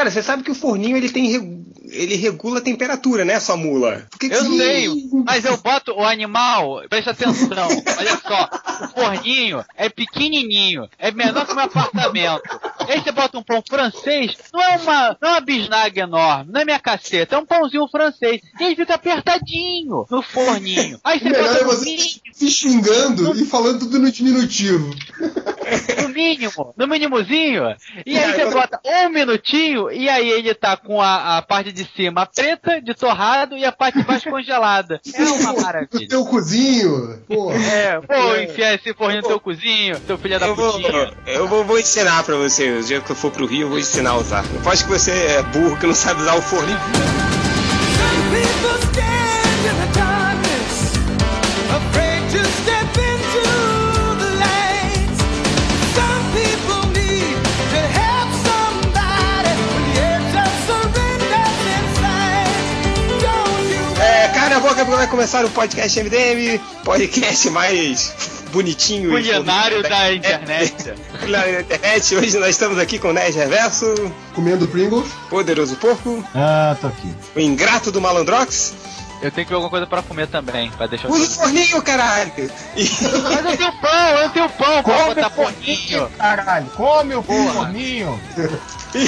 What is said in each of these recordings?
Cara, você sabe que o forninho ele tem ele regula a temperatura, né, sua mula? Que eu que... sei, mas eu boto o animal, presta atenção, olha só, o forninho é pequenininho, é menor que meu apartamento. Aí você bota um pão francês, não é uma, não é uma bisnaga enorme, não é minha caceta, é um pãozinho francês. E ele fica apertadinho no forninho. Aí você Melhor bota é você se xingando no... e falando tudo no diminutivo. No mínimo, no mínimozinho. E aí você bota um minutinho e aí ele tá com a, a parte de cima preta, de torrado, e a parte de baixo congelada. É uma maravilha. No teu cozinho. Porra. É, vou é. enfiar esse forninho no teu cozinho, teu filho da putinha. Eu vou, vou ensinar pra você. O dia que eu for pro Rio, eu vou ensinar a usar. Não pode que você é burro que não sabe usar o forninho. boca vai começar o podcast MDM, podcast mais bonitinho Culinário da internet. Culinário da internet. Hoje nós estamos aqui com o Nerd Reverso. Comendo Pringles. Poderoso Porco. Ah, tô aqui. O Ingrato do Malandrox. Eu tenho que ver alguma coisa pra comer também, pra deixar... Usa o forninho, caralho! Mas eu tenho pão, eu tentenho pão pra botar forninho! Caralho, come o forninho!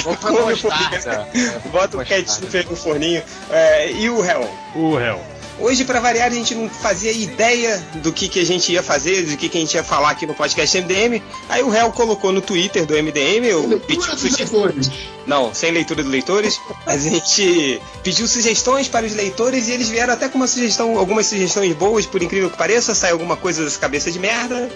Vou come o forninho. Bota o ketchup no forninho. É, e o réu? O réu. Hoje, para variar, a gente não fazia ideia do que, que a gente ia fazer, do que, que a gente ia falar aqui no podcast MDM. Aí o réu colocou no Twitter do MDM, eu pedi sugestões. Não, sem leitura dos leitores. Mas a gente pediu sugestões para os leitores e eles vieram até com uma sugestão, algumas sugestões boas, por incrível que pareça, sai alguma coisa dessa cabeça de merda.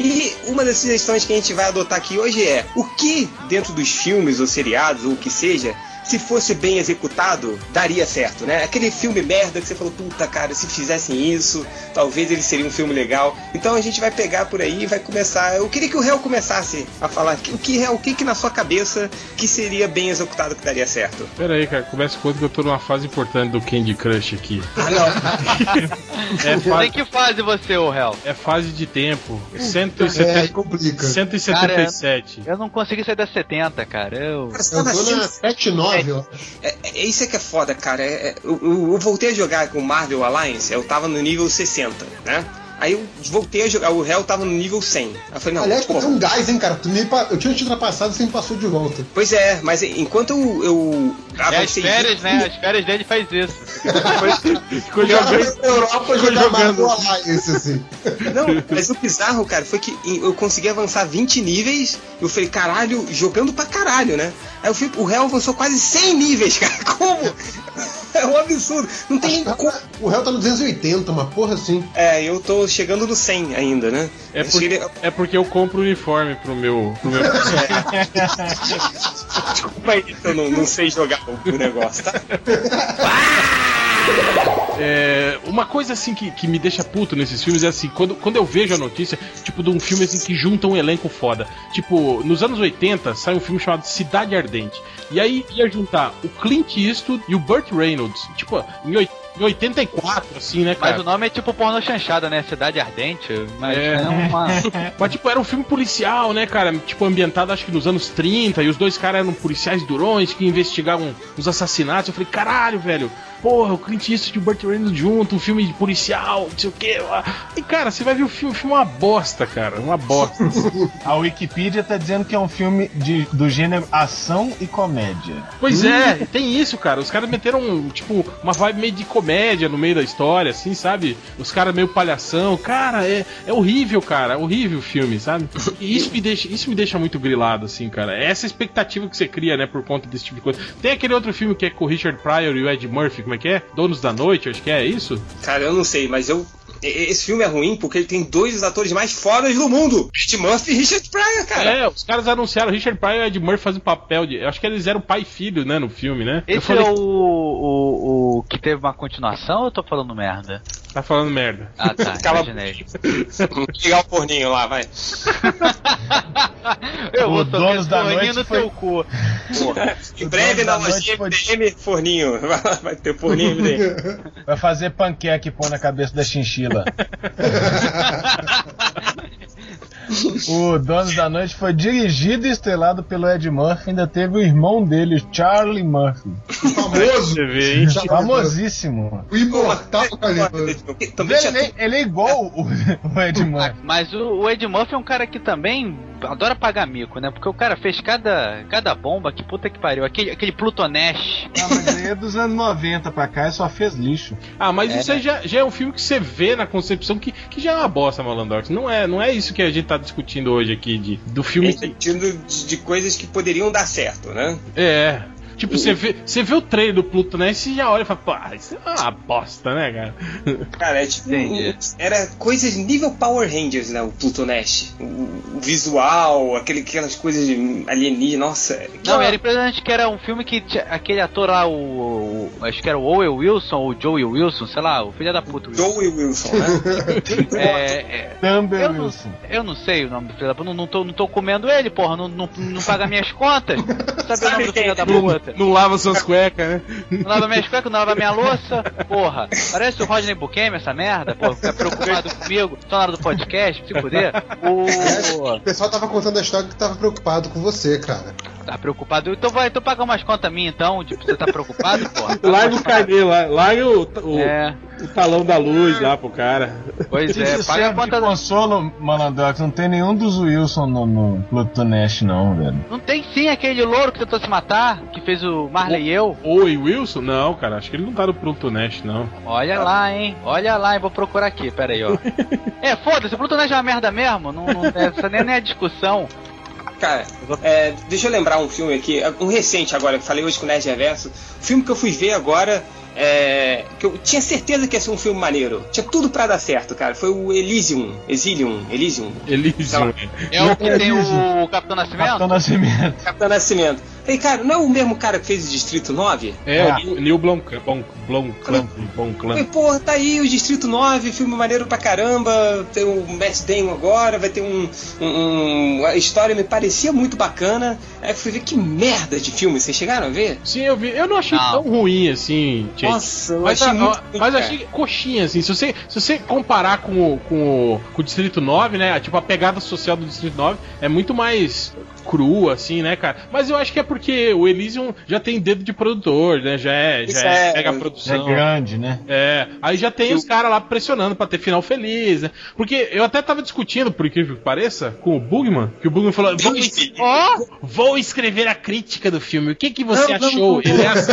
E uma das sugestões que a gente vai adotar aqui hoje é o que dentro dos filmes ou seriados ou o que seja se fosse bem executado, daria certo, né? Aquele filme merda que você falou, puta cara, se fizessem isso, talvez ele seria um filme legal. Então a gente vai pegar por aí e vai começar. Eu queria que o réu começasse a falar o que, o que, que na sua cabeça que seria bem executado que daria certo. Pera aí, cara, começa quando que eu tô numa fase importante do Candy Crush aqui. Ah, não. é fase... Tem que fase você, o réu? É fase de tempo. 170... É, complica. 177. Cara, eu não consegui sair das 70, cara. Eu, cara, eu tô na 79 é, é, é, isso é que é foda, cara. É, é, eu, eu, eu, voltei a jogar com Marvel Alliance, eu tava no nível 60, né? Aí eu voltei a jogar, o réu tava no nível 100. Eu falei, não, Aliás, tu tem um gás, hein, cara? Tu me, eu tinha te ultrapassado e você me passou de volta. Pois é, mas enquanto eu. eu é as férias, né? As férias dele faz isso. Ficou jogando. Europa jogar jogando. Esse, assim. Não, mas o bizarro, cara, foi que eu consegui avançar 20 níveis. Eu falei, caralho, jogando pra caralho, né? Aí eu fui, o réu avançou quase 100 níveis, cara. Como? É um absurdo. Não tem nem como. O réu tá no 280, uma porra assim. É, eu tô chegando no 100 ainda, né? É, por, é porque eu compro uniforme pro meu. Pro meu... Desculpa aí que eu não, não sei jogar o negócio, tá? É, uma coisa assim que, que me deixa puto nesses filmes é assim, quando, quando eu vejo a notícia, tipo, de um filme assim que junta um elenco foda. Tipo, nos anos 80 sai um filme chamado Cidade Ardente. E aí ia juntar o Clint Eastwood e o Burt Reynolds. Tipo, em 80 em 84, assim, né, cara? Mas o nome é tipo porno chanchada, né? Cidade Ardente. Mas é. é uma... mas, tipo, era um filme policial, né, cara? Tipo, ambientado acho que nos anos 30, e os dois caras eram policiais durões que investigavam os assassinatos. Eu falei, caralho, velho, porra, o Clint Eastwood e o Burt Reynolds junto, um filme policial, não sei o quê. E, cara, você vai ver o filme, o filme é uma bosta, cara, uma bosta. A Wikipedia tá dizendo que é um filme de, do gênero ação e comédia. Pois hum. é, tem isso, cara. Os caras meteram, tipo, uma vibe meio de comédia no meio da história, assim, sabe? Os caras meio palhação. Cara, é, é horrível, cara. É horrível o filme, sabe? E isso me, deixa, isso me deixa muito grilado, assim, cara. É essa expectativa que você cria, né, por conta desse tipo de coisa. Tem aquele outro filme que é com o Richard Pryor e o Ed Murphy, como é que é? Donos da Noite, acho que é isso? Cara, eu não sei, mas eu esse filme é ruim porque ele tem dois dos atores mais fodas do mundo: Ed Murphy e Richard Pryor, cara. É, os caras anunciaram Richard Pryor e Ed Murphy fazem papel de. Eu acho que eles eram pai e filho, né, no filme, né? Esse falei... é o, o, o, que teve uma continuação ou eu tô falando merda? Tá falando merda. Ah, tá. Cala. Ligar o forninho lá, vai. eu vou tocar da forninho no foi... teu cu. Em breve na lojinha MDM, forninho. Vai ter forninho MDM. Vai fazer panqueque e pôr na cabeça da chinchila. o Donos da Noite foi dirigido e estrelado pelo Ed Murphy. Ainda teve o irmão dele, Charlie Murphy. Famoso. vê, hein? Famosíssimo. O imortal, cara. Também já Ele, ele é igual o, o Ed Murphy. Mas o, o Ed Murphy é um cara que também adora pagar mico, né? Porque o cara fez cada, cada bomba, que puta que pariu. Aquele, aquele Plutonash. Ah, mas aí é dos anos 90 pra cá e só fez lixo. Ah, mas isso aí já, já é um filme que você vê na concepção que, que já é uma bosta, Malandrox. Não é, não é isso que a gente tá discutindo hoje aqui, de, do filme que. sentindo de, de coisas que poderiam dar certo, né? É. Tipo, você vê, você vê o trailer do Pluto, né? E você já olha e fala, pô, isso é uma bosta, né, cara? Cara, é tipo. Entendi. Era coisas nível Power Rangers, né? O Pluto Nash. O, o visual, aquele, aquelas coisas de alienígena. Nossa. Não, era impressionante que era um filme que tinha aquele ator lá, o, o- Acho que era o Owen Wilson ou o Joey Wilson, sei lá, o filho da puta. Wilson. Joey Wilson, né? É, é, eu, não, eu não sei o nome do filho da puta, não, não, tô, não tô comendo ele, porra, não, não, não paga minhas contas. Sabe o nome do filho da puta? Não lava suas cuecas, né? Não lava minhas cuecas, não lava minha louça, porra. Parece o Rodney Buchanan, essa merda, porra, fica preocupado comigo, só na hora do podcast, se fuder. O... O pessoal tava contando a história que tava preocupado com você, cara. Tá preocupado? Então vai, então paga umas contas minhas então, tipo, você tá preocupado, porra? Larga o carnê lá, larga o, o, É, o talão da luz lá pro cara. pois é, Isso paga a conta. consolo, Malandrox. Não tem nenhum dos Wilson no, no Pluto Nash, não, velho. Não tem sim aquele louro que tentou se matar, que fez o Marley e eu? Oi, Wilson? Não, cara, acho que ele não tá no Pluto Nash, não. Olha lá, hein? Olha lá, eu vou procurar aqui, pera aí, ó. é, foda-se, o Plutonete é uma merda mesmo, não, não, essa nem, nem é discussão. Cara, é, deixa eu lembrar um filme aqui, um recente agora, que falei hoje com o Nerd Reverso. Um filme que eu fui ver agora, é, que eu tinha certeza que ia ser um filme maneiro. Tinha tudo pra dar certo, cara. Foi o Elysium. Exilium. Elysium. Elysium. É o que tem o Capitão Nascimento? Capitão Nascimento. Capitão Nascimento. Falei, cara, não é o mesmo cara que fez o Distrito 9? É, É. o Neil- Blomkamp. Blom, Blomkamp, Blomkamp. Falei, pô, tá aí o Distrito 9, filme maneiro pra caramba. Tem o Matt Damon agora, vai ter um, um- um- A história me parecia muito bacana. Aí eu fui ver que merda de filme. Vocês chegaram a ver? Sim, eu vi. Eu não achei Não. tão ruim assim, Jake. Nossa, eu Mas, achei a- muito. ruim, mas achei coxinha, assim. Se você, se você comparar com o, com, o, com o Distrito 9, né? Tipo, a pegada social do Distrito 9 é muito mais crua, assim, né, cara? Mas eu acho que é porque o Elysium já tem dedo de produtor, né? Já é, Isso já é, é- mega É produção. grande, né? É, aí já tem Eu- os caras lá pressionando pra ter final feliz, né? Porque eu até tava discutindo, por incrível que pareça, com o Bugman, que o Bugman falou: vou, es- ó, vou escrever a crítica do filme. O que que você Não, não, achou? não. Ele é assim,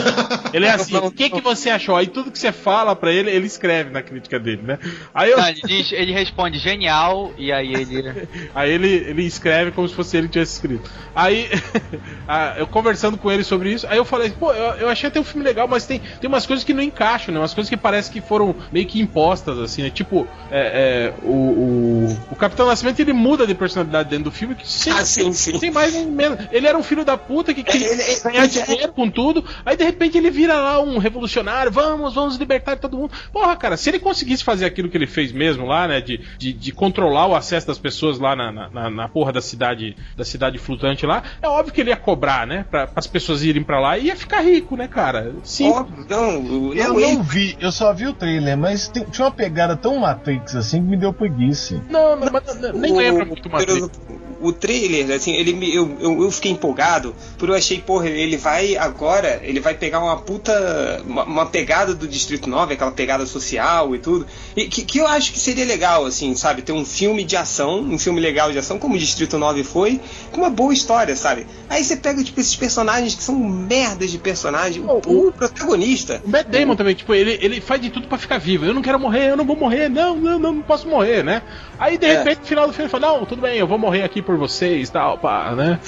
ele é assim, Não, não, o que que você achou? Aí tudo que você fala pra ele, ele escreve na crítica dele, né? Aí eu, Não, ele, diz- ele responde genial e aí ele. Aí ele, ele escreve como se fosse ele que tivesse escrito. Aí, eu conversando com ele sobre isso, aí eu falei, pô, eu, eu achei até o filme legal, mas tem, tem umas coisas que não encaixam, né? Umas coisas que parece que foram meio que impostas, assim, né? Tipo, é, é, o, o, o Capitão Nascimento, ele muda de personalidade dentro do filme, que sem, Ah, sim, sim. sem mais nem menos. Ele era um filho da puta que queria Ele- ele- ganhar dinheiro com tudo, aí de repente ele vira lá um revolucionário, vamos, vamos libertar todo mundo. Porra, cara, se ele conseguisse fazer aquilo que ele fez mesmo lá, né, de, de, de controlar o acesso das pessoas lá na, na- na, na porra da cidade, da cidade flutuante lá, é óbvio que ele ia cobrar, né, para as pessoas irem pra lá e ia ficar rico, né, cara? Sim. Óbvio, não, Eu não vi, eu só vi o trailer, mas tem- tinha uma pegada tão Matrix assim que me deu preguiça. Não, não, mas não- nem o- lembra muito Matrix. O- O trailer, assim, ele me, eu, eu, eu fiquei empolgado, porque eu achei, porra, ele vai agora, ele vai pegar uma puta. Uma, uma pegada do Distrito 9, aquela pegada social e tudo. E que, que eu acho que seria legal, assim, sabe? Ter um filme de ação, um filme legal de ação, como o Distrito 9 foi, com uma boa história, sabe? Aí você pega, tipo, esses personagens que são merdas de personagem. O, o protagonista. O Matt Damon também, tipo, ele, ele faz de tudo pra ficar vivo. Eu não quero morrer, eu não vou morrer, não, não, não, não posso morrer, né? Aí de É. repente, no final do filme, ele fala: Não, tudo bem, eu vou morrer aqui por vocês tal, pá, né?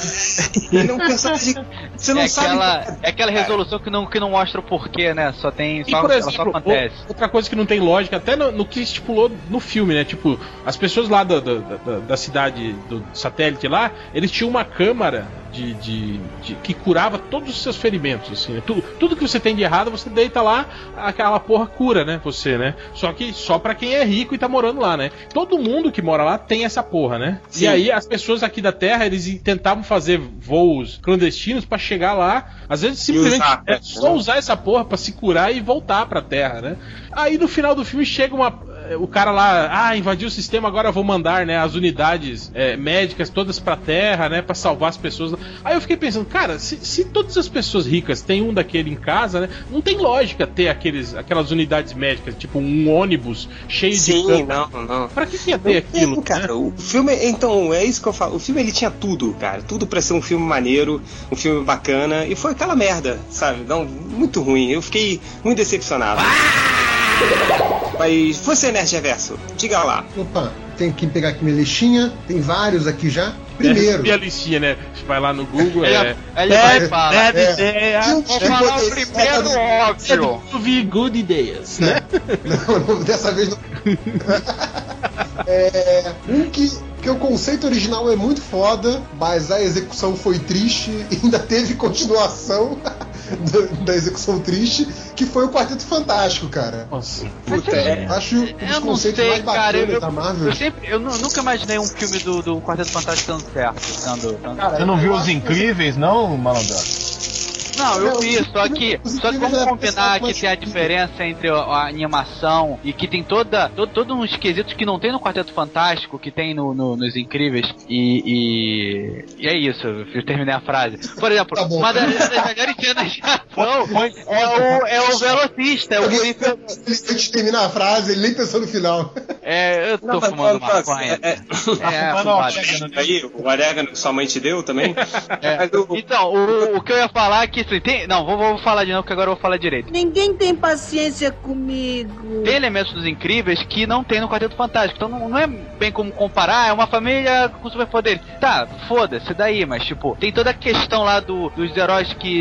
Ele é um personagem. Você não é, sabe. aquela, é aquela resolução que não, que não mostra o porquê, né? Só tem. E Só, por ela só exemplo, acontece. outra coisa que não tem lógica, até no, no que estipulou no filme, né? Tipo, as pessoas lá da, da, da- da cidade, do satélite lá, eles tinham uma câmara de, de- de- que curava todos os seus ferimentos, assim, né? tudo, tudo que você tem de errado, você deita lá, aquela porra cura, né? Você, né? Só que só pra quem é rico e tá morando lá, né? Todo mundo que mora lá tem essa porra, né? Sim. E aí as pessoas aqui da Terra, eles tentavam fazer voos clandestinos pra chegar lá, às vezes simplesmente usar, é né? só usar essa porra pra se curar e voltar pra Terra, né? Aí no final do filme chega uma o cara lá, ah, invadiu o sistema, agora eu vou mandar, né, as unidades é, médicas todas pra Terra, né, pra salvar as pessoas. Aí eu fiquei pensando, cara, se, se todas as pessoas ricas têm um daquele em casa, né, não tem lógica ter aqueles, aquelas unidades médicas, tipo um ônibus cheio Sim, de. não, não. Pra que, que ia ter aquilo? Não, cara, o filme, então, é isso que eu falo. O filme ele tinha tudo, cara. Tudo pra ser um filme maneiro, um filme bacana. E foi aquela merda, sabe? Não, muito ruim. Eu fiquei muito decepcionado. Mas você, Nerd Reverso, diga lá. Opa, tem que pegar aqui minha listinha. Tem vários aqui já. Primeiro. É, a listinha, né? Vai lá no Google, Ele, é. ele vai e fala. Deve É. ideia. Filme Vou falar poder- primeiro óbvio. Movie Good Ideias, né? Não, não, dessa vez não. É, um que, que o conceito original é muito foda, mas a execução foi triste e ainda teve continuação da, da execução triste, que foi o Quarteto Fantástico, cara. Nossa. Puta, é. Acho um sei, mais cara. bacanas Eu, da Marvel. eu sempre, eu nu- nunca imaginei um filme do, do Quarteto Fantástico dando certo. Sendo, sendo- Cara, Você não viu Os acho que- Incríveis, não, malandro? Não, eu vi, só que, só que vamos combinar que tem a diferença entre a, a animação e que tem toda, todo, todo uns quesitos que não tem no Quarteto Fantástico, que tem no, no- nos Incríveis, e, e, e é isso, eu terminei a frase. Por exemplo, Tá uma das, das melhores cenas de ação é o, é o velocista, é o Coringa- Ele, antes de terminar a frase, ele nem pensou no final. É, eu tô Não, fumando maconha. é, é, É, fumado. né? aí, o orégano que sua mãe te deu também. É. Então, o, o que eu ia falar é que tem. Não, vou, vou falar de novo, que agora eu vou falar direito. Ninguém tem paciência comigo. Tem elementos dos incríveis que não tem no Quarteto Fantástico. Então não, não é bem como comparar, é uma família com superpoderes. Tá, foda-se daí, mas tipo, tem toda a questão lá do, dos heróis que